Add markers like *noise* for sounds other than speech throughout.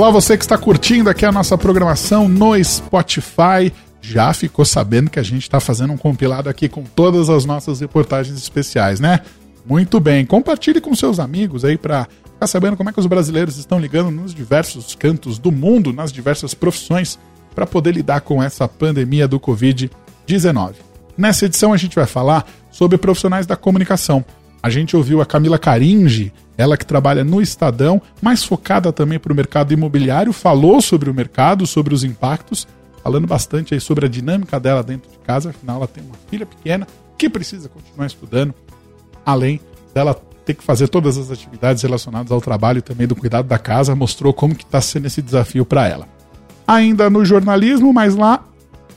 Olá, você que está curtindo aqui a nossa programação no Spotify. Já ficou sabendo que a gente está fazendo um compilado aqui com todas as nossas reportagens especiais, né? Muito bem. Compartilhe com seus amigos aí para ficar sabendo como é que os brasileiros estão ligando nos diversos cantos do mundo, nas diversas profissões, para poder lidar com essa pandemia do Covid-19. Nessa edição a gente vai falar sobre profissionais da comunicação. A gente ouviu a Camila Caringe, ela que trabalha no Estadão, mais focada também para o mercado imobiliário, falou sobre o mercado, sobre os impactos, falando bastante aí sobre a dinâmica dela dentro de casa, afinal ela tem uma filha pequena que precisa continuar estudando, além dela ter que fazer todas as atividades relacionadas ao trabalho e também do cuidado da casa, mostrou como que está sendo esse desafio para ela. Ainda no jornalismo, mas lá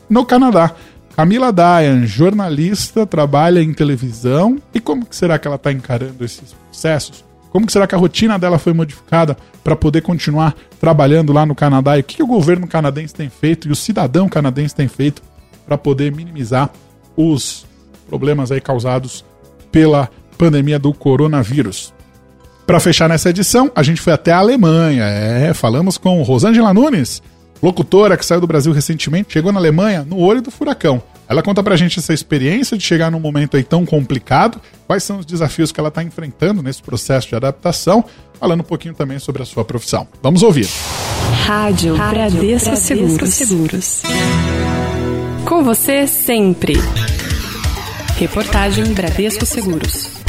no Canadá. Camila Dayan, jornalista, trabalha em televisão. E como que será que ela está encarando esses processos? Como será que a rotina dela foi modificada para poder continuar trabalhando lá no Canadá? E o que, que o governo canadense tem feito e o cidadão canadense tem feito para poder minimizar os problemas aí causados pela pandemia do coronavírus? Para fechar nessa edição, a gente foi até a Alemanha. É, falamos com Rosângela Nunes, locutora que saiu do Brasil recentemente, chegou na Alemanha no olho do furacão. Ela conta pra gente essa experiência de chegar num momento aí tão complicado, quais são os desafios que ela está enfrentando nesse processo de adaptação, falando um pouquinho também sobre a sua profissão. Vamos ouvir. Rádio, Rádio Bradesco, Bradesco Seguros. Seguros. Com você sempre. Reportagem Bradesco Seguros.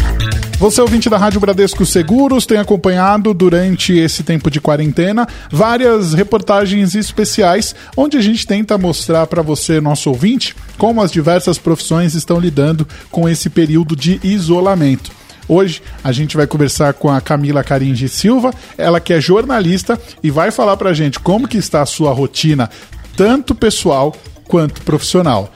Você, ouvinte da Rádio Bradesco Seguros, tem acompanhado durante esse tempo de quarentena várias reportagens especiais onde a gente tenta mostrar para você, nosso ouvinte, como as diversas profissões estão lidando com esse período de isolamento. Hoje a gente vai conversar com a Camila Caringe Silva, ela que é jornalista e vai falar para a gente como que está a sua rotina, tanto pessoal quanto profissional.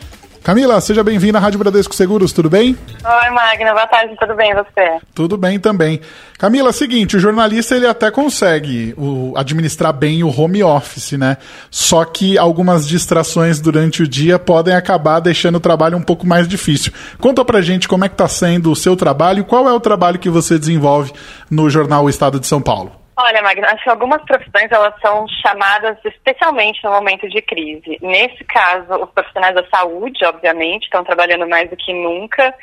Camila, seja bem-vinda à Rádio Bradesco Seguros, tudo bem? Oi, Magna, boa tarde, tudo bem você? Tudo bem também. Camila, seguinte, o jornalista ele até consegue o, administrar bem o home office, né? Só que algumas distrações durante o dia podem acabar deixando o trabalho um pouco mais difícil. Conta pra gente como é que tá sendo o seu trabalho e qual é o trabalho que você desenvolve no jornal o Estado de São Paulo. Olha, Magna, acho que algumas profissões elas são chamadas especialmente no momento de crise. Nesse caso, os profissionais da saúde, obviamente, estão trabalhando mais do que nunca.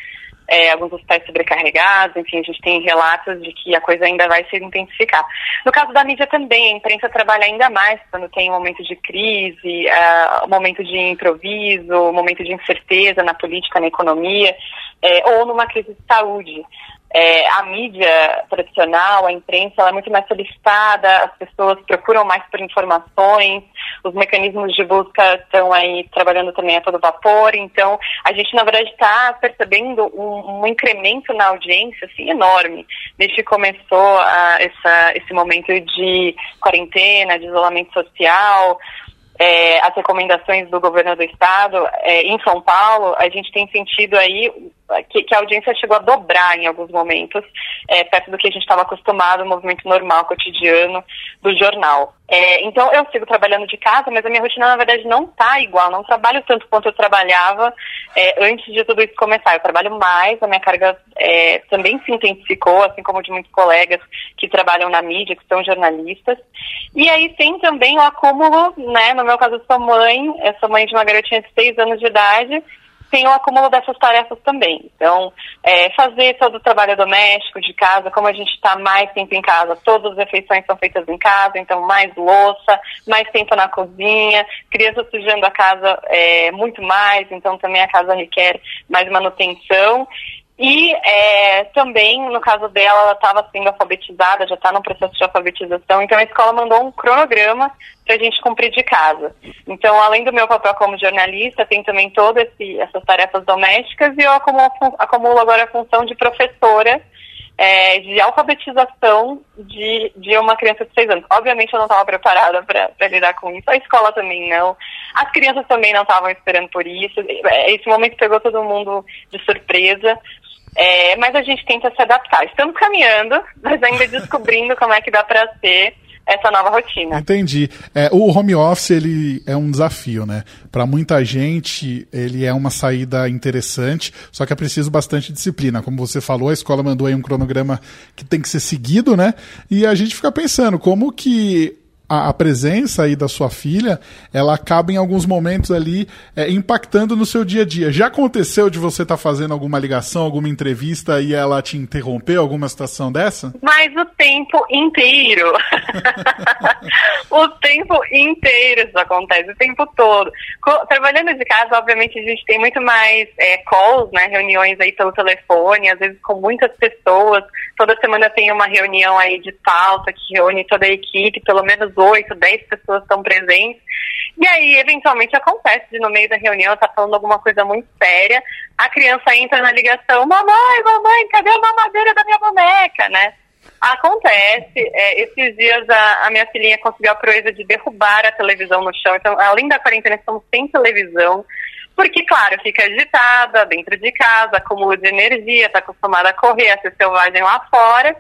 É, alguns hospitais sobrecarregados, enfim, a gente tem relatos de que a coisa ainda vai se intensificar. No caso da mídia também, a imprensa trabalha ainda mais quando tem um momento de crise, uh, um momento de improviso, um momento de incerteza na política, na economia, é, ou numa crise de saúde é, a mídia tradicional, a imprensa, ela é muito mais solicitada, as pessoas procuram mais por informações, os mecanismos de busca estão aí trabalhando também a todo vapor, então a gente, na verdade, está percebendo um, um, incremento na audiência, assim, enorme, desde que começou a, essa, esse momento de quarentena, de isolamento social, é, as recomendações do governo do estado é, em São Paulo, a gente tem sentido aí que, que, a audiência chegou a dobrar em alguns momentos, é, perto do que a gente estava acostumado, o movimento normal, cotidiano do jornal. É, então, eu sigo trabalhando de casa, mas a minha rotina, na verdade, não está igual. Não trabalho tanto quanto eu trabalhava é, antes de tudo isso começar. Eu trabalho mais, a minha carga é, também se intensificou, assim como de muitos colegas que trabalham na mídia, que são jornalistas. E aí tem também o acúmulo, né? No meu caso, eu sou mãe, eu sou mãe de uma garotinha de seis anos de idade, tem o acúmulo dessas tarefas também. Então, é, fazer todo o trabalho doméstico de casa, como a gente está mais tempo em casa, todas as refeições são feitas em casa, então mais louça, mais tempo na cozinha, crianças sujando a casa é, muito mais, então também a casa requer mais manutenção. E é, também, no caso dela, ela estava sendo alfabetizada, já está no processo de alfabetização, então a escola mandou um cronograma para a gente cumprir de casa. Então, além do meu papel como jornalista, tem também todas essas tarefas domésticas e eu acumulo, acumulo agora a função de professora é, de alfabetização de, de uma criança de seis anos. Obviamente eu não estava preparada para lidar com isso, a escola também não, as crianças também não estavam esperando por isso. É, esse momento pegou todo mundo de surpresa, é, mas a gente tenta se adaptar. Estamos caminhando, mas ainda descobrindo como é que dá para ser essa nova rotina. Entendi. É, o home office ele é um desafio, né? Para muita gente ele é uma saída interessante, só que é preciso bastante disciplina. Como você falou, a escola mandou aí um cronograma que tem que ser seguido, né? E a gente fica pensando como que a, a, presença aí da sua filha, ela acaba em alguns momentos ali é, impactando no seu dia a dia. Já aconteceu de você estar tá fazendo alguma ligação, alguma entrevista e ela te interromper, alguma situação dessa? Mas o tempo inteiro. *laughs* o tempo inteiro isso acontece, o tempo todo. Trabalhando de casa, obviamente, a gente tem muito mais é, calls, né, reuniões aí pelo telefone, às vezes com muitas pessoas. Toda semana tem uma reunião aí de pauta que reúne toda a equipe, pelo menos oito, dez pessoas estão presentes. E aí, eventualmente, acontece de no meio da reunião, tá falando alguma coisa muito séria, a criança entra na ligação, mamãe, mamãe, cadê a mamadeira da minha boneca, né? Acontece. É, esses dias a, a, minha filhinha conseguiu a proeza de derrubar a televisão no chão. Então, além da quarentena, estamos sem televisão. Porque, claro, fica agitada dentro de casa, acúmulo de energia, está acostumada a correr, a ser selvagem lá fora.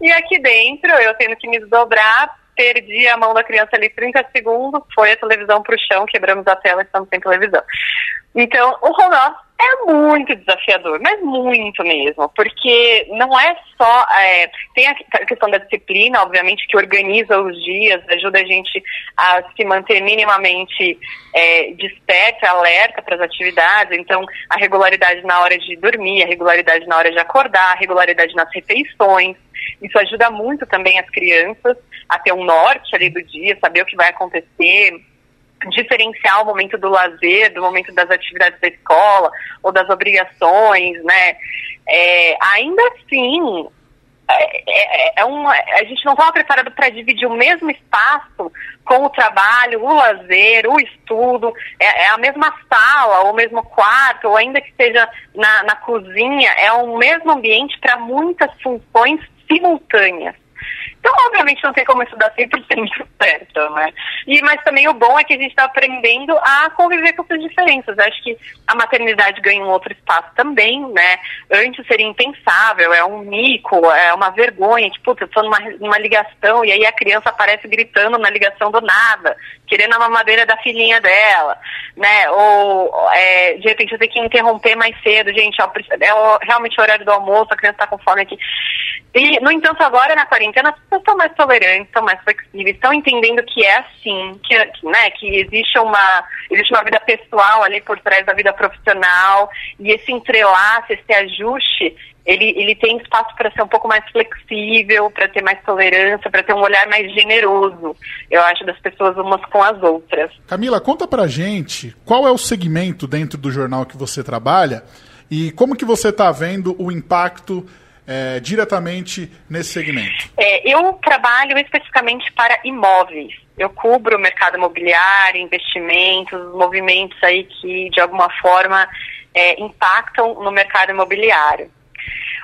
E aqui dentro, eu tendo que me desdobrar, perdi a mão da criança ali 30 segundos, foi a televisão para o chão, quebramos a tela e estamos sem televisão. Então, o home office é muito desafiador, mas muito mesmo, porque não é só. É, tem a questão da disciplina, obviamente, que organiza os dias, ajuda a gente a se manter minimamente é, desperta, alerta para as atividades. Então, a regularidade na hora de dormir, a regularidade na hora de acordar, a regularidade nas refeições. Isso ajuda muito também as crianças a ter um norte ali do dia, saber o que vai acontecer diferenciar o momento do lazer, do momento das atividades da escola ou das obrigações, né? É, ainda assim, é, é, é uma, a gente não estava preparado para dividir o mesmo espaço com o trabalho, o lazer, o estudo, é, é, a mesma sala, o mesmo quarto, ou ainda que seja na, na cozinha, é o mesmo ambiente para muitas funções simultâneas. Então, obviamente, não tem como estudar 100% *laughs* certo, né? E, mas também o bom é que a gente está aprendendo a conviver com essas diferenças. Acho que a maternidade ganha um outro espaço também, né? Antes seria impensável, é um mico, é uma vergonha, puta, eu tô numa, numa ligação e aí a criança aparece gritando na ligação do nada, querendo a mamadeira da filhinha dela, né? Ou, é, de repente, eu tenho que interromper mais cedo, gente, ó, é realmente o horário do almoço, a criança está com fome aqui. E, no entanto, agora na quarentena, pessoas estão mais tolerantes, estão mais flexíveis, estão entendendo que é assim, que, né, que existe uma, existe uma vida pessoal ali por trás da vida profissional, e esse entrelace, esse ajuste, ele, ele tem espaço para ser um pouco mais flexível, para ter mais tolerância, para ter um olhar mais generoso, eu acho, das pessoas umas com as outras. Camila, conta pra gente qual é o segmento dentro do jornal que você trabalha e como que você está vendo o impacto é, diretamente nesse segmento? É, eu trabalho especificamente para imóveis. Eu cubro o mercado imobiliário, investimentos, movimentos aí que de alguma forma é, impactam no mercado imobiliário.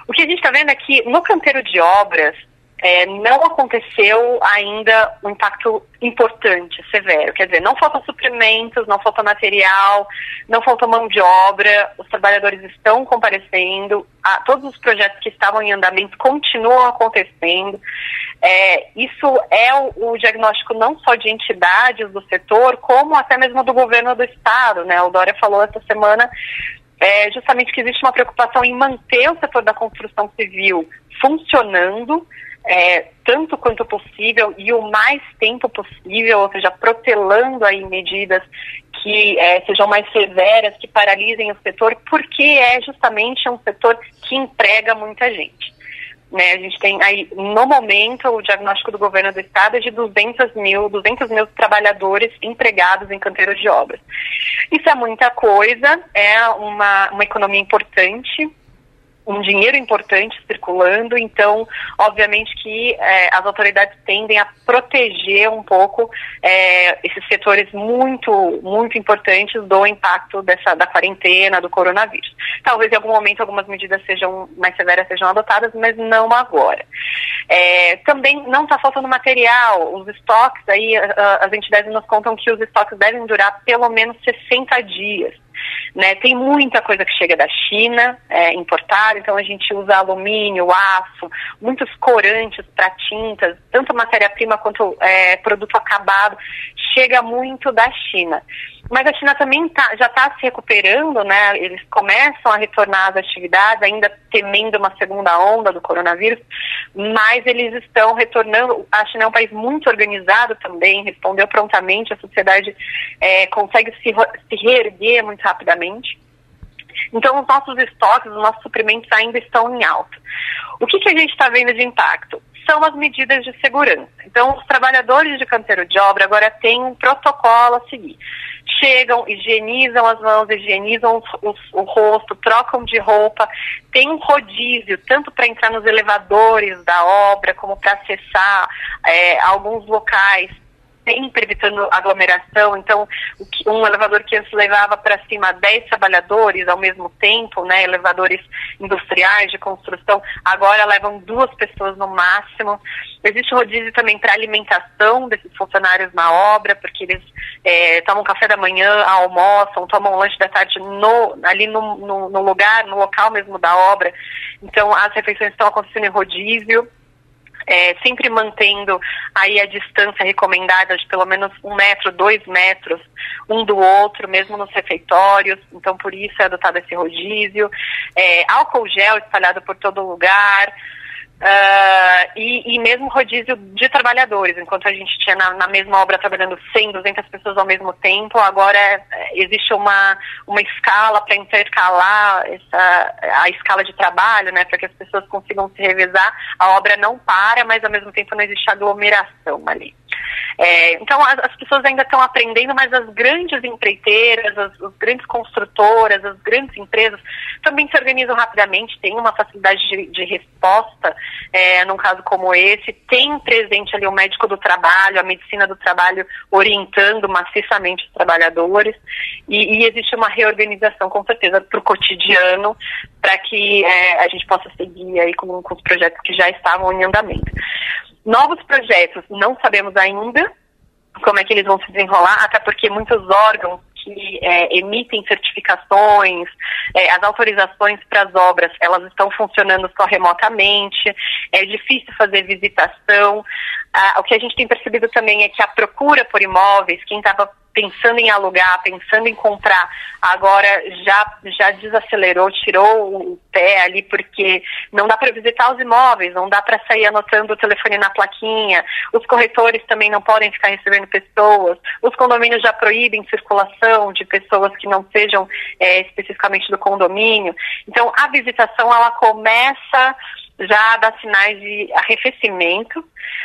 O que a gente está vendo aqui no canteiro de obras, é, não aconteceu ainda um impacto importante, severo. Quer dizer, não faltam suprimentos, não falta material, não falta mão de obra, os trabalhadores estão comparecendo, a, todos os projetos que estavam em andamento continuam acontecendo. É, isso é o, o, diagnóstico não só de entidades do setor, como até mesmo do governo do Estado. Né? O Dória falou essa semana é, justamente que existe uma preocupação em manter o setor da construção civil funcionando, é, tanto quanto possível e o mais tempo possível, ou seja, protelando aí medidas que é, sejam mais severas, que paralisem o setor, porque é justamente um setor que emprega muita gente. Né, a gente tem aí, no momento, o diagnóstico do governo do estado é de 200 mil, 200 mil trabalhadores empregados em canteiros de obras. Isso é muita coisa, é uma, uma economia importante, um dinheiro importante circulando, então, obviamente que é, as autoridades tendem a proteger um pouco é, esses setores muito, muito importantes do impacto dessa, da quarentena, do coronavírus. Talvez em algum momento algumas medidas sejam mais severas sejam adotadas, mas não agora. É, também não está faltando material, os estoques aí, as entidades nos contam que os estoques devem durar pelo menos 60 dias. Né? Tem muita coisa que chega da China, é, importada, então a gente usa alumínio, aço, muitos corantes para tintas, tanto matéria-prima quanto é, produto acabado, chega muito da China. Mas a China também tá, já está se recuperando, né? Eles começam a retornar às atividades, ainda temendo uma segunda onda do coronavírus, mas eles estão retornando. A China é um país muito organizado também, respondeu prontamente, a sociedade é, consegue se, se reerguer muito rapidamente. Então, os nossos estoques, os nossos suprimentos ainda estão em alta. O que, que a gente está vendo de impacto? São as medidas de segurança. Então, os trabalhadores de canteiro de obra agora têm um protocolo a seguir. Chegam, higienizam as mãos, higienizam o rosto, trocam de roupa. Tem um rodízio, tanto para entrar nos elevadores da obra, como para acessar é, alguns locais sempre evitando aglomeração. Então, um elevador que antes levava para cima 10 trabalhadores ao mesmo tempo, né, elevadores industriais de construção, agora levam duas pessoas no máximo. Existe rodízio também para alimentação desses funcionários na obra, porque eles é, tomam café da manhã, almoçam, tomam lanche da tarde no, ali no, no, no lugar, no local mesmo da obra. Então, as refeições estão acontecendo em rodízio é, sempre mantendo aí a distância recomendada de pelo menos um metro, dois metros um do outro, mesmo nos refeitórios, então por isso é adotado esse rodízio. É, álcool gel espalhado por todo lugar, Uh, e, e, mesmo rodízio de trabalhadores, enquanto a gente tinha na, na, mesma obra trabalhando 100, 200 pessoas ao mesmo tempo, agora é, existe uma, uma escala para intercalar essa, a escala de trabalho, né, para que as pessoas consigam se revezar. A obra não para, mas ao mesmo tempo não existe aglomeração ali. É, então as, as, pessoas ainda estão aprendendo, mas as grandes empreiteiras, as, as, grandes construtoras, as grandes empresas também se organizam rapidamente, têm uma facilidade de, de resposta é, num caso como esse, tem presente ali o médico do trabalho, a medicina do trabalho orientando maciçamente os trabalhadores e, e existe uma reorganização com certeza para o cotidiano para que é, a gente possa seguir aí com, com os projetos que já estavam em andamento. Novos projetos, não sabemos ainda como é que eles vão se desenrolar, até porque muitos órgãos que é, emitem certificações, é, as autorizações para as obras, elas estão funcionando só remotamente, é difícil fazer visitação. Ah, o que a gente tem percebido também é que a procura por imóveis, quem estava pensando em alugar, pensando em comprar, agora já, já desacelerou, tirou o pé ali, porque não dá para visitar os imóveis, não dá para sair anotando o telefone na plaquinha, os corretores também não podem ficar recebendo pessoas, os condomínios já proíbem circulação de pessoas que não sejam é, especificamente do condomínio. Então, a visitação, ela começa já dar sinais de arrefecimento.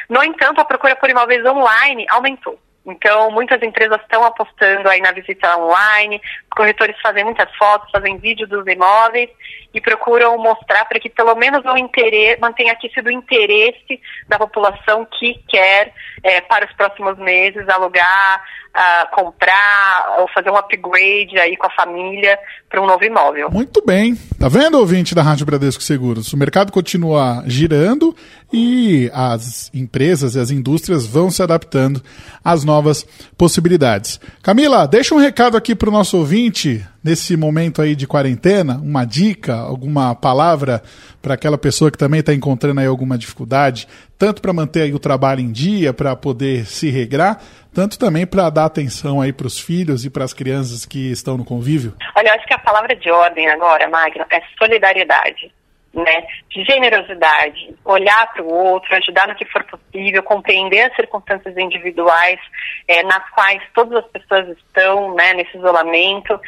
No entanto, a procura por imóveis online aumentou. Então, muitas empresas estão apostando aí na visita online, corretores fazem muitas fotos, fazem vídeo dos imóveis e procuram mostrar para que pelo menos o interesse, mantenha aqui sido o interesse da população que quer, é, para os próximos meses, alugar, uh, comprar ou fazer um upgrade aí com a família para um novo imóvel. Muito bem. Tá vendo, ouvinte da Rádio Bradesco Seguros? O mercado continua girando e as empresas e as indústrias vão se adaptando às novas possibilidades. Camila, deixa um recado aqui para o nosso ouvinte nesse momento aí de quarentena, uma dica, alguma palavra para aquela pessoa que também está encontrando aí alguma dificuldade, tanto para manter aí o trabalho em dia, para poder se regrar, tanto também para dar atenção aí para os filhos e para as crianças que estão no convívio? Olha, eu acho que a palavra de ordem agora, Magno, é solidariedade né, de generosidade, olhar para o outro, ajudar no que for possível, compreender as circunstâncias individuais é, nas quais todas as pessoas estão, né, nesse isolamento,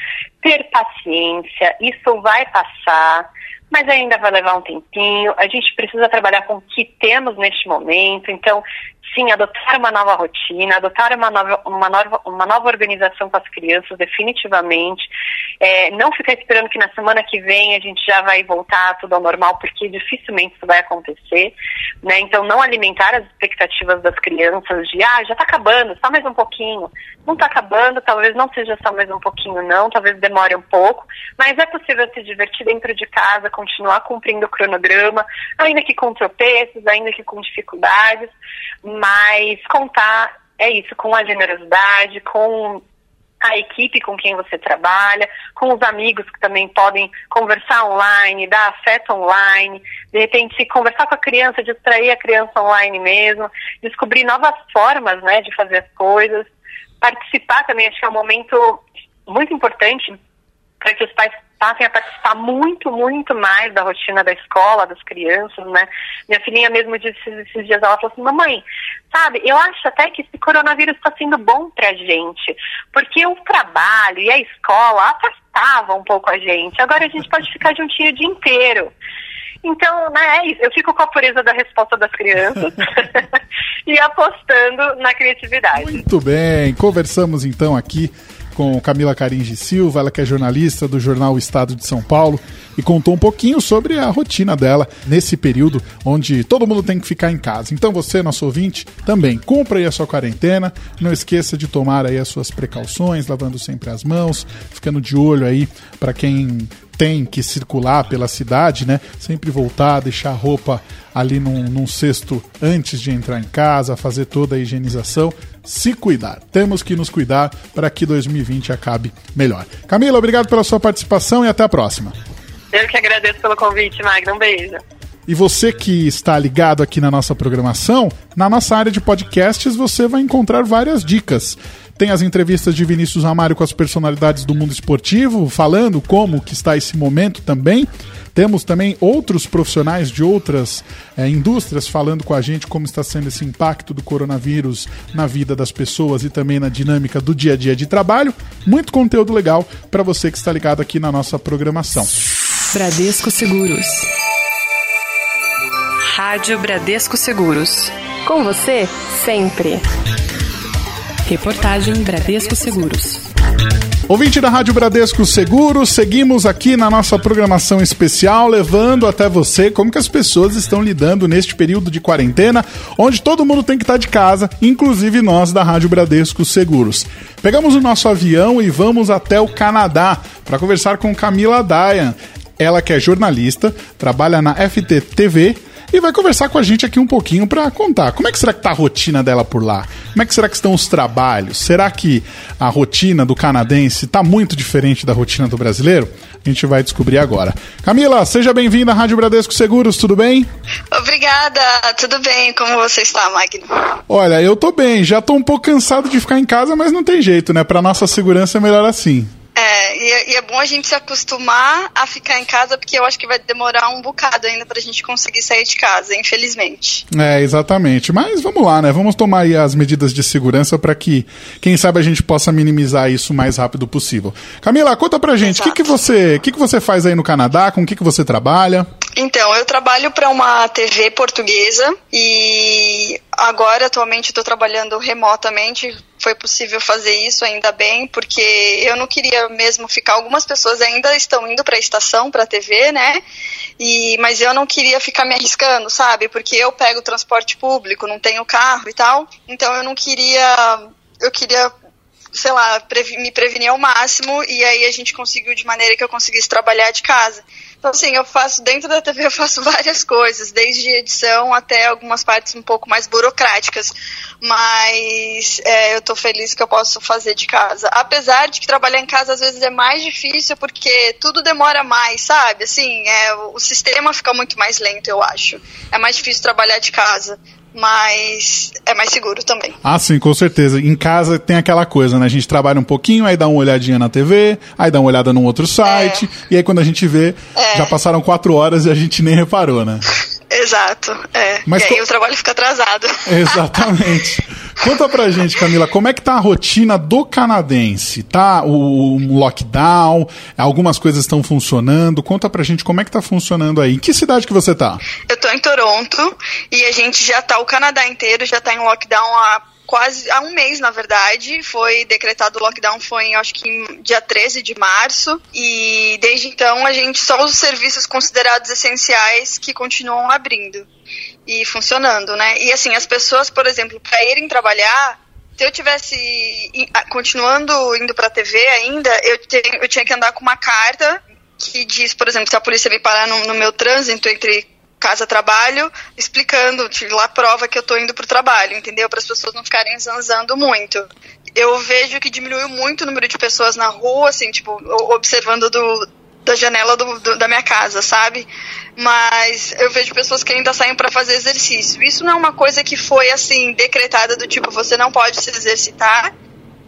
ter paciência, isso vai passar, mas ainda vai levar um tempinho. A gente precisa trabalhar com o que temos neste momento. Então, sim, adotar uma nova rotina, adotar uma nova, uma nova, uma nova organização com as crianças, definitivamente. É, não ficar esperando que na semana que vem a gente já vai voltar tudo ao normal, porque dificilmente isso vai acontecer. Né? Então, não alimentar as expectativas das crianças de, ah, já está acabando, só mais um pouquinho. Não está acabando, talvez não seja só mais um pouquinho, não, talvez demore um pouco, mas é possível se divertir dentro de casa, continuar cumprindo o cronograma, ainda que com tropeços, ainda que com dificuldades mas contar é isso, com a generosidade, com a equipe com quem você trabalha, com os amigos que também podem conversar online, dar afeto online, de repente conversar com a criança, distrair a criança online mesmo, descobrir novas formas né, de fazer as coisas, participar também, acho que é um momento muito importante para que os pais passem a participar muito, muito mais da rotina da escola, das crianças, né? Minha filhinha mesmo disse esses dias, ela falou assim, mamãe, sabe, eu acho até que esse coronavírus está sendo bom pra gente, porque o trabalho e a escola afastavam um pouco a gente, agora a gente pode ficar juntinho o dia inteiro. Então, né, é isso. Eu fico com a pureza da resposta das crianças *laughs* *laughs* e apostando na criatividade. Muito bem, conversamos então aqui com Camila Caringe Silva, ela que é jornalista do jornal Estado de São Paulo e contou um pouquinho sobre a rotina dela nesse período onde todo mundo tem que ficar em casa. Então você, nosso ouvinte, também cumpra aí a sua quarentena, não esqueça de tomar aí as suas precauções, lavando sempre as mãos, ficando de olho aí para quem tem que circular pela cidade, né? Sempre voltar, deixar a roupa ali num, num cesto antes de entrar em casa, fazer toda a higienização, se cuidar. Temos que nos cuidar para que 2020 acabe melhor. Camila, obrigado pela sua participação e até a próxima. Eu que agradeço pelo convite, Magno. Um beijo. E você que está ligado aqui na nossa programação, na nossa área de podcasts você vai encontrar várias dicas. Tem as entrevistas de Vinícius Amário com as personalidades do mundo esportivo, falando como que está esse momento também. Temos também outros profissionais de outras é, indústrias falando com a gente como está sendo esse impacto do coronavírus na vida das pessoas e também na dinâmica do dia a dia de trabalho. Muito conteúdo legal para você que está ligado aqui na nossa programação. Bradesco Seguros. Rádio Bradesco Seguros. Com você, sempre. Reportagem Bradesco Seguros. Ouvinte da Rádio Bradesco Seguros, seguimos aqui na nossa programação especial, levando até você como que as pessoas estão lidando neste período de quarentena, onde todo mundo tem que estar de casa, inclusive nós da Rádio Bradesco Seguros. Pegamos o nosso avião e vamos até o Canadá para conversar com Camila Dayan. Ela que é jornalista, trabalha na FTTV e vai conversar com a gente aqui um pouquinho para contar como é que será que tá a rotina dela por lá? Como é que será que estão os trabalhos? Será que a rotina do canadense tá muito diferente da rotina do brasileiro? A gente vai descobrir agora. Camila, seja bem-vinda à Rádio Bradesco Seguros, tudo bem? Obrigada, tudo bem. Como você está, Magno? Olha, eu tô bem, já tô um pouco cansado de ficar em casa, mas não tem jeito, né? Para nossa segurança é melhor assim. E é, e é, bom a gente se acostumar a ficar em casa, porque eu acho que vai demorar um bocado ainda pra gente conseguir sair de casa, infelizmente. É, exatamente. Mas vamos lá, né? Vamos tomar aí as medidas de segurança para que, quem sabe, a gente possa minimizar isso o mais rápido possível. Camila, conta pra gente, o que, que, você, que, que você faz aí no Canadá? Com o que, que você trabalha? Então, eu trabalho para uma TV portuguesa e agora, atualmente, estou trabalhando remotamente foi possível fazer isso, ainda bem, porque eu não queria mesmo ficar. Algumas pessoas ainda estão indo para a estação, para a TV, né? E, mas eu não queria ficar me arriscando, sabe? Porque eu pego transporte público, não tenho carro e tal. Então eu não queria. Eu queria sei lá, me prevenir ao máximo e aí a gente conseguiu de maneira que eu conseguisse trabalhar de casa. Então, assim, eu faço, dentro da TV eu faço *laughs* várias coisas, desde edição até algumas partes um pouco mais burocráticas. Mas é, eu tô feliz que eu posso fazer de casa. Apesar de que trabalhar em casa às vezes é mais difícil porque tudo demora mais, sabe? Assim, é, o sistema fica muito mais lento, eu acho. É mais difícil trabalhar de casa mas é mais seguro também. Ah, sim, com certeza. Em casa tem aquela coisa, né? A gente trabalha um pouquinho, aí dá uma olhadinha na TV, aí dá uma olhada num outro site, é. e aí quando a gente vê, é. já passaram quatro horas e a gente nem reparou, né? *laughs* Exato, é. Mas e aí co... o trabalho fica atrasado. *laughs* Exatamente. Conta pra gente, Camila, como é que tá a rotina do canadense? Tá o, o lockdown, algumas coisas estão funcionando. Conta pra gente como é que tá funcionando aí. Em que cidade que você tá? Eu tô em Toronto e a gente já tá, o Canadá inteiro já tá em lockdown há quase há um mês, na verdade, foi decretado o lockdown foi, acho que em dia 13 de março, e desde então a gente só os serviços considerados essenciais que continuam abrindo e funcionando, né? E assim, as pessoas, por exemplo, para irem trabalhar, se eu tivesse continuando indo para a TV ainda, eu, eu tinha que andar com uma carta que diz, por exemplo, se a polícia me parar no, no meu trânsito entre casa-trabalho, explicando, tive lá prova que eu tô indo pro trabalho, entendeu? Para as pessoas não ficarem zanzando muito. Eu vejo que diminuiu muito o número de pessoas na rua, assim, tipo, observando do, da janela do, do, da minha casa, sabe? Mas eu vejo pessoas que ainda saem para fazer exercício. Isso não é uma coisa que foi, assim, decretada do tipo, você não pode se exercitar,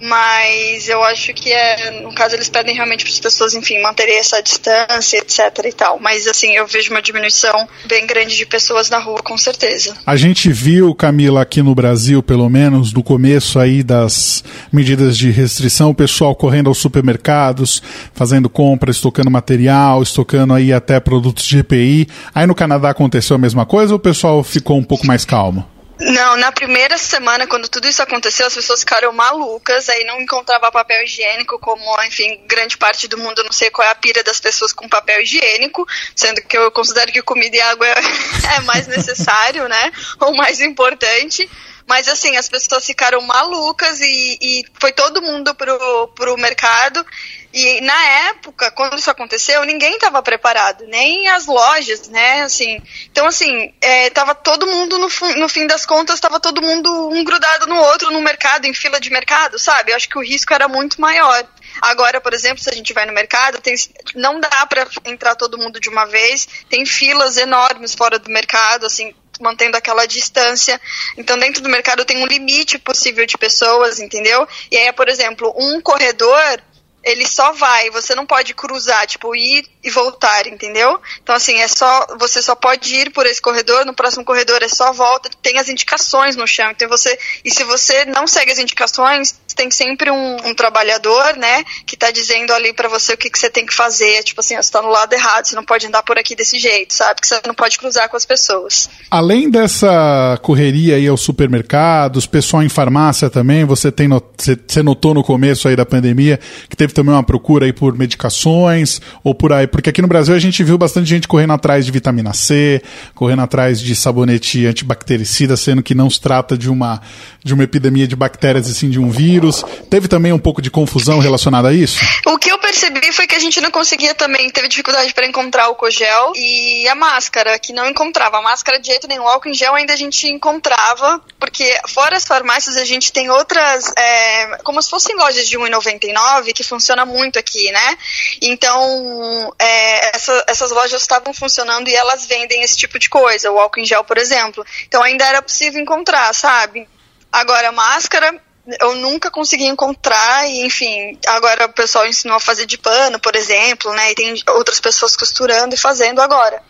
mas eu acho que é, no caso eles pedem realmente para as pessoas, enfim, manterem essa distância, etc e tal. Mas assim, eu vejo uma diminuição bem grande de pessoas na rua, com certeza. A gente viu, Camila, aqui no Brasil, pelo menos, no começo aí das medidas de restrição, o pessoal correndo aos supermercados, fazendo compras, estocando material, estocando aí até produtos de EPI. Aí no Canadá aconteceu a mesma coisa ou o pessoal ficou um pouco mais calmo? Não, na primeira semana, quando tudo isso aconteceu, as pessoas ficaram malucas, aí não encontrava papel higiênico, como, enfim, grande parte do mundo, não sei qual é a pira das pessoas com papel higiênico, sendo que eu considero que comida e água é, *laughs* é mais necessário, né? Ou mais importante. Mas assim, as pessoas ficaram malucas e, e foi todo mundo pro, pro mercado. E na época, quando isso aconteceu, ninguém estava preparado, nem as lojas, né? Assim, então, assim, é, tava todo mundo, no, no fim das contas, estava todo mundo um grudado no outro no mercado, em fila de mercado, sabe? Eu acho que o risco era muito maior. Agora, por exemplo, se a gente vai no mercado, tem, não dá para entrar todo mundo de uma vez, tem filas enormes fora do mercado, assim, mantendo aquela distância. Então, dentro do mercado tem um limite possível de pessoas, entendeu? E aí, por exemplo, um corredor ele só vai, você não pode cruzar, tipo, ir e voltar, entendeu? Então, assim, é só, você só pode ir por esse corredor, no próximo corredor é só volta, tem as indicações no chão, então você, e se você não segue as indicações, tem sempre um, um trabalhador, né, que tá dizendo ali para você o que, que você tem que fazer, tipo assim, você tá no lado errado, você não pode andar por aqui desse jeito, sabe? Que você não pode cruzar com as pessoas. Além dessa correria aí aos supermercados, pessoal em farmácia também, você tem, você notou no começo aí da pandemia que teve também uma procura aí por medicações ou por aí, porque aqui no Brasil a gente viu bastante gente correndo atrás de vitamina C, correndo atrás de sabonete antibactericida, sendo que não se trata de uma de uma epidemia de bactérias e sim de um vírus. Teve também um pouco de confusão relacionada a isso? O que eu percebi foi que a gente não conseguia também, teve dificuldade para encontrar o cogel e a máscara, que não encontrava. A máscara de jeito nenhum, o álcool em gel ainda a gente encontrava, porque fora as farmácias a gente tem outras, é, como se fossem lojas de 1,99 que funciona muito aqui, né? Então, é, essa, essas lojas estavam funcionando e elas vendem esse tipo de coisa, o álcool em gel, por exemplo. Então ainda era possível encontrar, sabe? Agora, máscara, eu nunca consegui encontrar e enfim agora o pessoal ensinou a fazer de pano por exemplo né e tem outras pessoas costurando e fazendo agora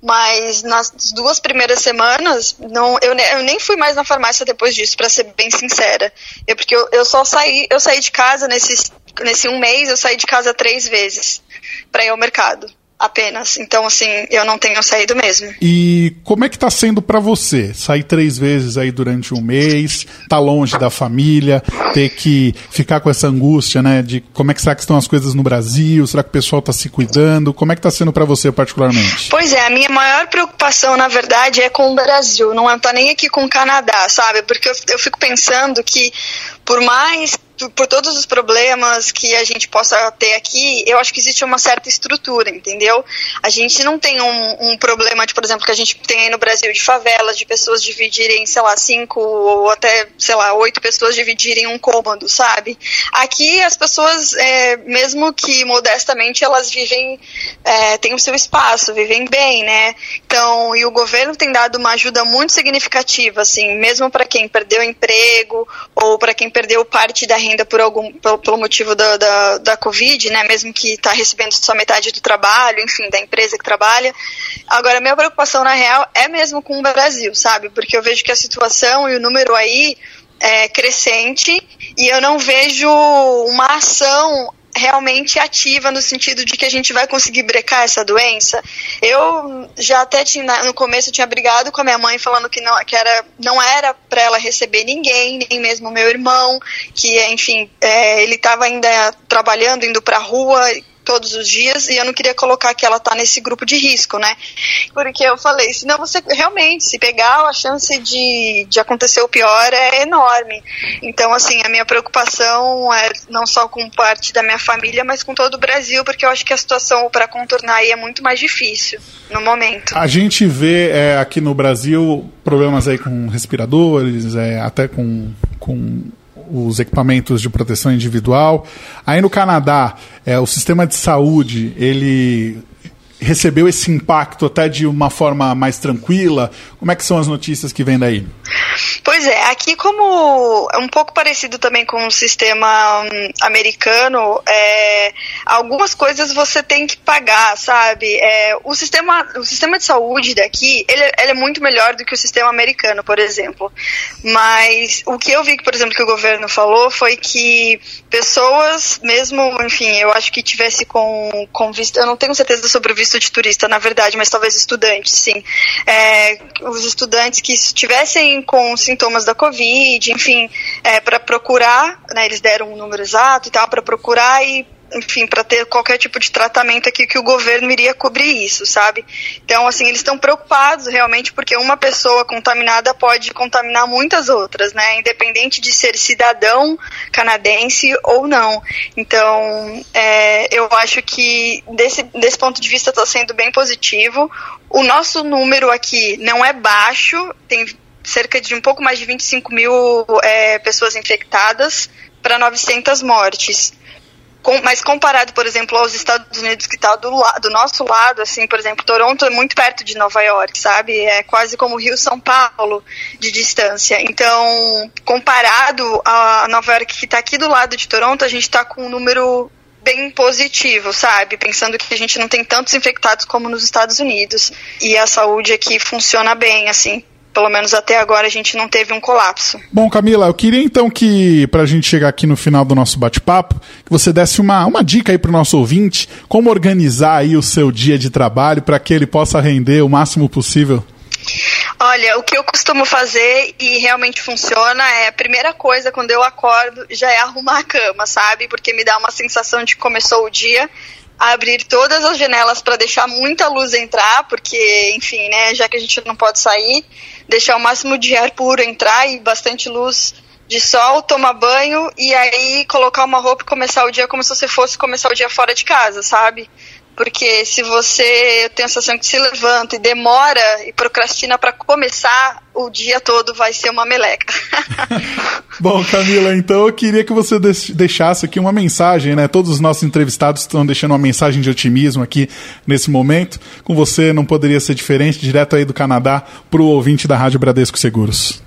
mas nas duas primeiras semanas não eu, eu nem fui mais na farmácia depois disso para ser bem sincera eu porque eu, eu só saí eu saí de casa nesse nesse um mês eu saí de casa três vezes para ir ao mercado apenas. Então, assim, eu não tenho saído mesmo. E como é que tá sendo para você? Sair três vezes aí durante um mês, tá longe da família, ter que ficar com essa angústia, né? De como é que será que estão as coisas no Brasil? Será que o pessoal tá se cuidando? Como é que tá sendo para você particularmente? Pois é, a minha maior preocupação, na verdade, é com o Brasil. Não tá nem aqui com o Canadá, sabe? Porque eu, eu fico pensando que por mais por todos os problemas que a gente possa ter aqui, eu acho que existe uma certa estrutura, entendeu? A gente não tem um, um, problema, de, por exemplo, que a gente tem aí no Brasil de favelas, de pessoas dividirem, sei lá, cinco ou até, sei lá, oito pessoas dividirem um cômodo, sabe? Aqui as pessoas, é, mesmo que modestamente, elas vivem, é, têm o seu espaço, vivem bem, né? Então, e o governo tem dado uma ajuda muito significativa, assim, mesmo para quem perdeu emprego ou para quem perdeu parte da renda ainda por algum pelo, pelo motivo da, da, da, Covid, né? Mesmo que está recebendo só metade do trabalho, enfim, da empresa que trabalha. Agora, minha preocupação na real é mesmo com o Brasil, sabe? Porque eu vejo que a situação e o número aí é crescente e eu não vejo uma ação realmente ativa no sentido de que a gente vai conseguir brecar essa doença. Eu já até tinha no começo tinha brigado com a minha mãe falando que não que era não era para ela receber ninguém, nem mesmo meu irmão, que enfim é, ele estava ainda trabalhando, indo para a rua todos os dias e eu não queria colocar que ela tá nesse grupo de risco, né? Porque eu falei, senão você realmente, se pegar, a chance de, de acontecer o pior é enorme. Então, assim, a minha preocupação é não só com parte da minha família, mas com todo o Brasil, porque eu acho que a situação para contornar aí é muito mais difícil no momento. A gente vê é, aqui no Brasil problemas aí com respiradores, é, até com, com os equipamentos de proteção individual. Aí no Canadá, é, o sistema de saúde, ele recebeu esse impacto até de uma forma mais tranquila? Como é que são as notícias que vêm daí? Pois é, aqui como é um pouco parecido também com o sistema hum, americano, é, algumas coisas você tem que pagar, sabe? É, o, sistema, o sistema de saúde daqui, ele, ele, é muito melhor do que o sistema americano, por exemplo. Mas o que eu vi, por exemplo, que o governo falou foi que pessoas, mesmo, enfim, eu acho que tivesse com, com visto, eu não tenho certeza sobre o visto de turista, na verdade, mas talvez estudantes, sim. É, os estudantes que estivessem com sintomas da Covid, enfim, é, para procurar, né, eles deram um número exato e tal, para procurar e enfim, para ter qualquer tipo de tratamento aqui que o governo iria cobrir isso, sabe? Então, assim, eles estão preocupados realmente porque uma pessoa contaminada pode contaminar muitas outras, né? Independente de ser cidadão canadense ou não. Então, é, eu acho que desse, desse ponto de vista está sendo bem positivo. O nosso número aqui não é baixo, tem cerca de um pouco mais de 25 mil é, pessoas infectadas para 900 mortes. Com, mas comparado, por exemplo, aos Estados Unidos que está do, do nosso lado, assim, por exemplo, Toronto é muito perto de Nova York, sabe? É quase como Rio São Paulo de distância. Então, comparado a Nova York que está aqui do lado de Toronto, a gente está com um número bem positivo, sabe? Pensando que a gente não tem tantos infectados como nos Estados Unidos e a saúde aqui funciona bem, assim pelo menos até agora a gente não teve um colapso. Bom, Camila, eu queria então que, para a gente chegar aqui no final do nosso bate-papo, que você desse uma, uma dica aí para o nosso ouvinte, como organizar aí o seu dia de trabalho para que ele possa render o máximo possível. Olha, o que eu costumo fazer e realmente funciona é a primeira coisa quando eu acordo já é arrumar a cama, sabe? Porque me dá uma sensação de que começou o dia abrir todas as janelas para deixar muita luz entrar, porque, enfim, né, já que a gente não pode sair, deixar o máximo de ar puro entrar e bastante luz de sol, tomar banho e aí colocar uma roupa e começar o dia como se você fosse começar o dia fora de casa, sabe? Porque se você tem a sensação que se levanta e demora e procrastina para começar, o dia todo vai ser uma meleca. *laughs* Bom, Camila, então eu queria que você deixasse aqui uma mensagem, né? Todos os nossos entrevistados estão deixando uma mensagem de otimismo aqui nesse momento. Com você não poderia ser diferente, direto aí do Canadá para o ouvinte da Rádio Bradesco Seguros.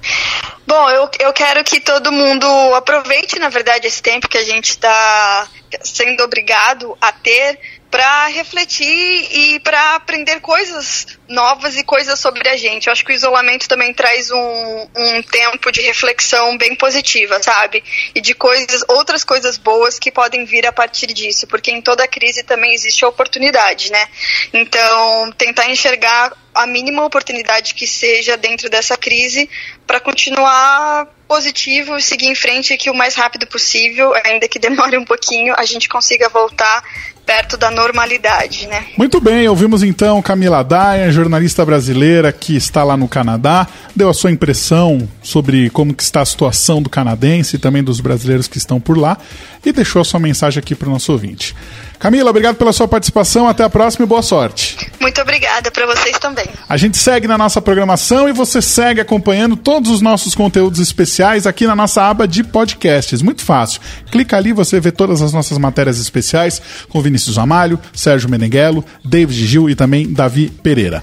Bom, eu, eu quero que todo mundo aproveite, na verdade, esse tempo que a gente está sendo obrigado a ter para refletir e para aprender coisas novas e coisas sobre a gente. Eu acho que o isolamento também traz um, um tempo de reflexão bem positiva, sabe? E de coisas, outras coisas boas que podem vir a partir disso, porque em toda crise também existe a oportunidade, né? Então, tentar enxergar a mínima oportunidade que seja dentro dessa crise para continuar positivo seguir em frente que o mais rápido possível, ainda que demore um pouquinho, a gente consiga voltar perto da normalidade, né? Muito bem, ouvimos então Camila Daia, jornalista brasileira que está lá no Canadá, deu a sua impressão sobre como que está a situação do canadense e também dos brasileiros que estão por lá e deixou a sua mensagem aqui para o nosso ouvinte. Camila, obrigado pela sua participação. Até a próxima e boa sorte. Muito obrigada para vocês também. A gente segue na nossa programação e você segue acompanhando todos os nossos conteúdos especiais aqui na nossa aba de podcasts. Muito fácil. Clica ali, você vê todas as nossas matérias especiais com Vinícius Amalho, Sérgio Meneghello, David Gil e também Davi Pereira.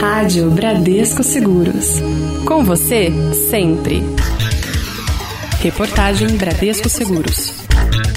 Rádio Bradesco Seguros. Com você, sempre. Reportagem Bradesco Seguros.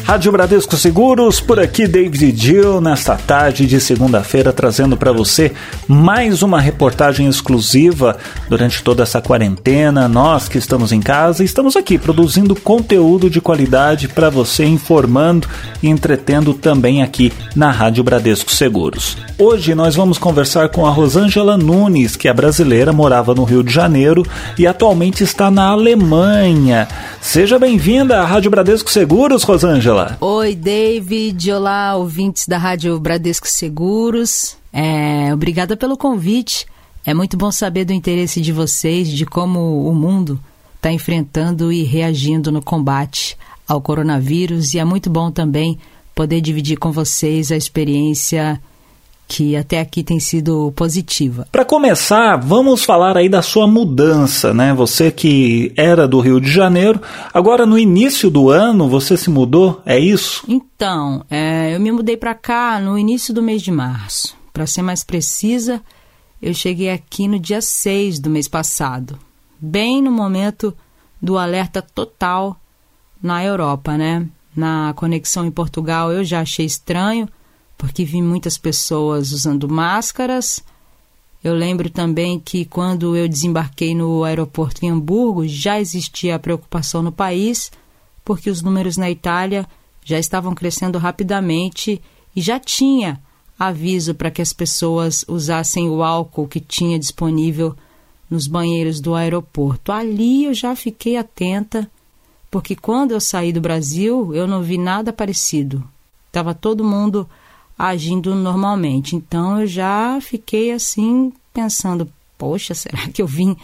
Rádio Bradesco Seguros, por aqui David Gill, nesta tarde de segunda-feira, trazendo para você mais uma reportagem exclusiva durante toda essa quarentena. Nós que estamos em casa, estamos aqui produzindo conteúdo de qualidade para você, informando e entretendo também aqui na Rádio Bradesco Seguros. Hoje nós vamos conversar com a Rosângela Nunes, que é brasileira, morava no Rio de Janeiro e atualmente está na Alemanha. Seja bem-vinda à Rádio Bradesco Seguros, Rosângela. Oi, David. Olá, ouvintes da Rádio Bradesco Seguros. É, obrigada pelo convite. É muito bom saber do interesse de vocês, de como o mundo está enfrentando e reagindo no combate ao coronavírus. E é muito bom também poder dividir com vocês a experiência que até aqui tem sido positiva. Para começar, vamos falar aí da sua mudança, né? Você que era do Rio de Janeiro, agora no início do ano você se mudou, é isso? Então, é, eu me mudei para cá no início do mês de março. Para ser mais precisa, eu cheguei aqui no dia 6 do mês passado. bem no momento do alerta total na Europa, né? Na conexão em Portugal eu já achei estranho, porque vi muitas pessoas usando máscaras. Eu lembro também que quando eu desembarquei no aeroporto em Hamburgo, já existia a preocupação no país, porque os números na Itália já estavam crescendo rapidamente e já tinha aviso para que as pessoas usassem o álcool que tinha disponível nos banheiros do aeroporto. Ali eu já fiquei atenta, porque quando eu saí do Brasil eu não vi nada parecido. Estava todo mundo agindo normalmente. Então eu já fiquei assim pensando: poxa, será que eu vim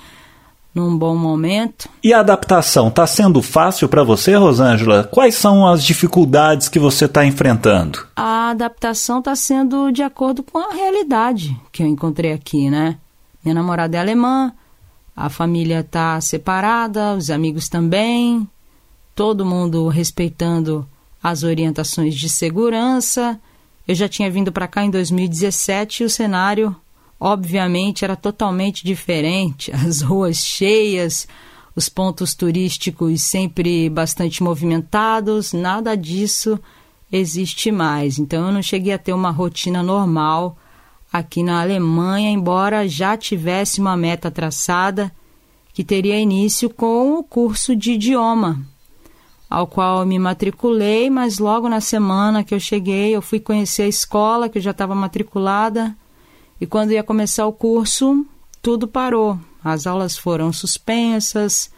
num bom momento? E a adaptação está sendo fácil para você, Rosângela? Quais são as dificuldades que você está enfrentando? A adaptação está sendo de acordo com a realidade que eu encontrei aqui, né? Minha namorada é alemã, a família está separada, os amigos também, todo mundo respeitando as orientações de segurança. Eu já tinha vindo para cá em 2017 e o cenário, obviamente, era totalmente diferente. *laughs* As ruas cheias, os pontos turísticos sempre bastante movimentados, nada disso existe mais. Então eu não cheguei a ter uma rotina normal aqui na Alemanha, embora já tivesse uma meta traçada que teria início com o curso de idioma, ao qual me matriculei, mas logo na semana que eu cheguei, eu fui conhecer a escola, que eu já estava matriculada, e quando ia começar o curso, tudo parou. As aulas foram suspensas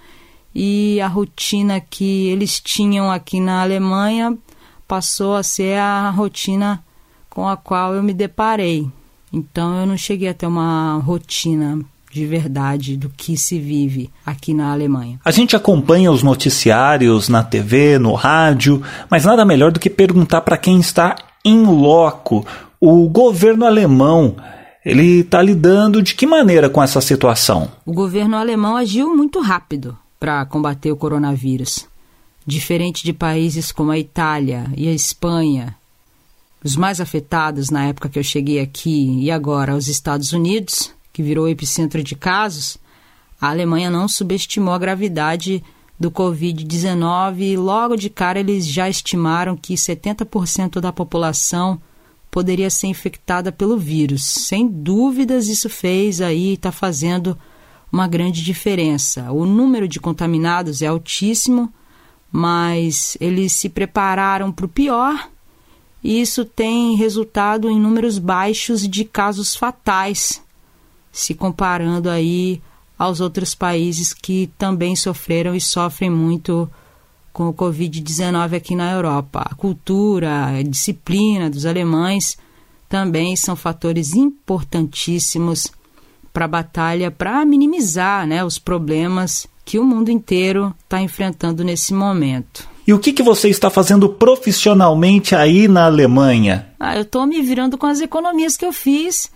e a rotina que eles tinham aqui na Alemanha passou a ser a rotina com a qual eu me deparei. Então eu não cheguei a ter uma rotina de verdade do que se vive aqui na Alemanha. A gente acompanha os noticiários na TV, no rádio, mas nada melhor do que perguntar para quem está em loco. O governo alemão, ele está lidando de que maneira com essa situação? O governo alemão agiu muito rápido para combater o coronavírus. Diferente de países como a Itália e a Espanha, os mais afetados na época que eu cheguei aqui e agora os Estados Unidos, que virou epicentro de casos, a Alemanha não subestimou a gravidade do Covid-19 e logo de cara eles já estimaram que 70% da população poderia ser infectada pelo vírus. Sem dúvidas, isso fez aí, está fazendo uma grande diferença. O número de contaminados é altíssimo, mas eles se prepararam para o pior e isso tem resultado em números baixos de casos fatais, se comparando aí aos outros países que também sofreram e sofrem muito com o Covid-19 aqui na Europa. A cultura, a disciplina dos alemães também são fatores importantíssimos para a batalha para minimizar né, os problemas que o mundo inteiro está enfrentando nesse momento. E o que, que você está fazendo profissionalmente aí na Alemanha? Ah, eu estou me virando com as economias que eu fiz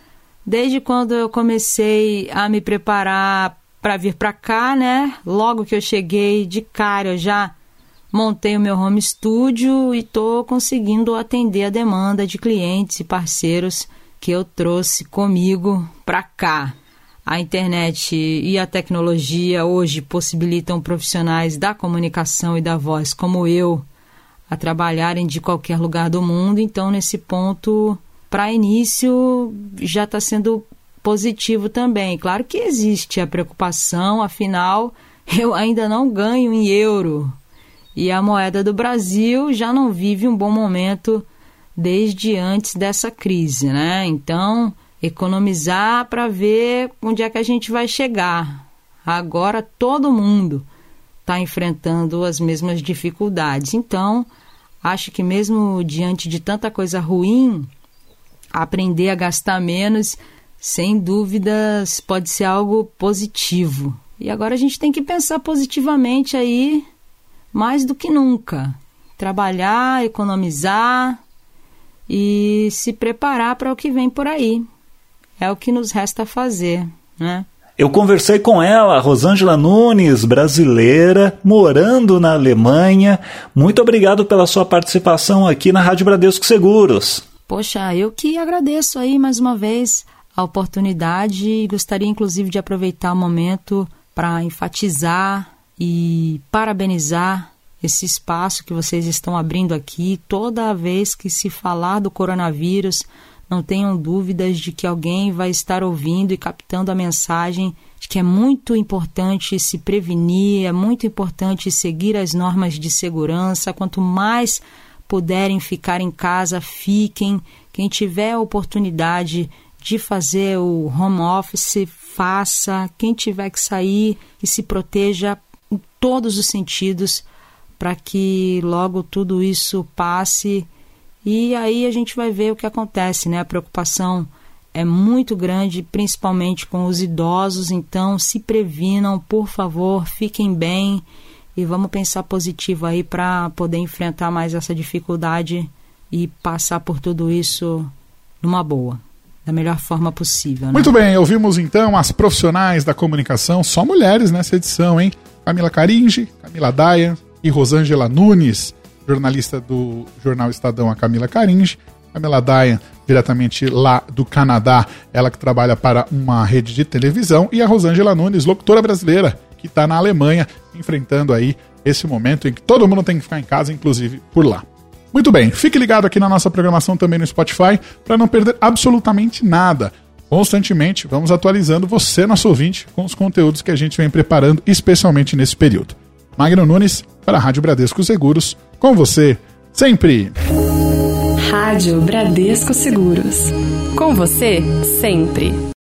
desde quando eu comecei a me preparar para vir para cá, né? Logo que eu cheguei de cara, eu já montei o meu home studio e estou conseguindo atender a demanda de clientes e parceiros que eu trouxe comigo para cá. A internet e a tecnologia hoje possibilitam profissionais da comunicação e da voz como eu a trabalharem de qualquer lugar do mundo. Então, nesse ponto, para início, já está sendo positivo também. Claro que existe a preocupação, afinal, eu ainda não ganho em euro. E a moeda do Brasil já não vive um bom momento desde antes dessa crise, né? Então, economizar para ver onde é que a gente vai chegar. Agora todo mundo está enfrentando as mesmas dificuldades. Então, acho que mesmo diante de tanta coisa ruim, aprender a gastar menos, sem dúvidas, pode ser algo positivo. E agora a gente tem que pensar positivamente aí, mais do que nunca. Trabalhar, economizar e se preparar para o que vem por aí é o que nos resta fazer, né? Eu conversei com ela, Rosângela Nunes, brasileira, morando na Alemanha. Muito obrigado pela sua participação aqui na Rádio Bradesco Seguros. Poxa, eu que agradeço aí mais uma vez a oportunidade e gostaria inclusive de aproveitar o momento para enfatizar e parabenizar esse espaço que vocês estão abrindo aqui. Toda vez que se falar do coronavírus, não tenham dúvidas de que alguém vai estar ouvindo e captando a mensagem de que é muito importante se prevenir, é muito importante seguir as normas de segurança. Quanto mais puderem ficar em casa, fiquem. Quem tiver a oportunidade de fazer o home office, faça. Quem tiver que sair, e se proteja em todos os sentidos para que logo tudo isso passe e aí a gente vai ver o que acontece, né? A preocupação é muito grande, principalmente com os idosos, então se previnam, por favor, fiquem bem e vamos pensar positivo aí para poder enfrentar mais essa dificuldade e passar por tudo isso numa boa, da melhor forma possível. Né? Muito bem, ouvimos então as profissionais da comunicação, só mulheres nessa edição, hein? Camila Caringe, Camila Daia e Rosângela Nunes, jornalista do jornal Estadão, a Camila Caringe, Camila Daia, diretamente lá do Canadá, ela que trabalha para uma rede de televisão, e a Rosângela Nunes, locutora brasileira, que está na Alemanha, enfrentando aí esse momento em que todo mundo tem que ficar em casa, inclusive por lá. Muito bem, fique ligado aqui na nossa programação também no Spotify para não perder absolutamente nada. Constantemente vamos atualizando você, nosso ouvinte, com os conteúdos que a gente vem preparando, especialmente nesse período. Magno Nunes, para a Rádio Bradesco Seguros, com você, sempre. Rádio Bradesco Seguros. Com você, sempre.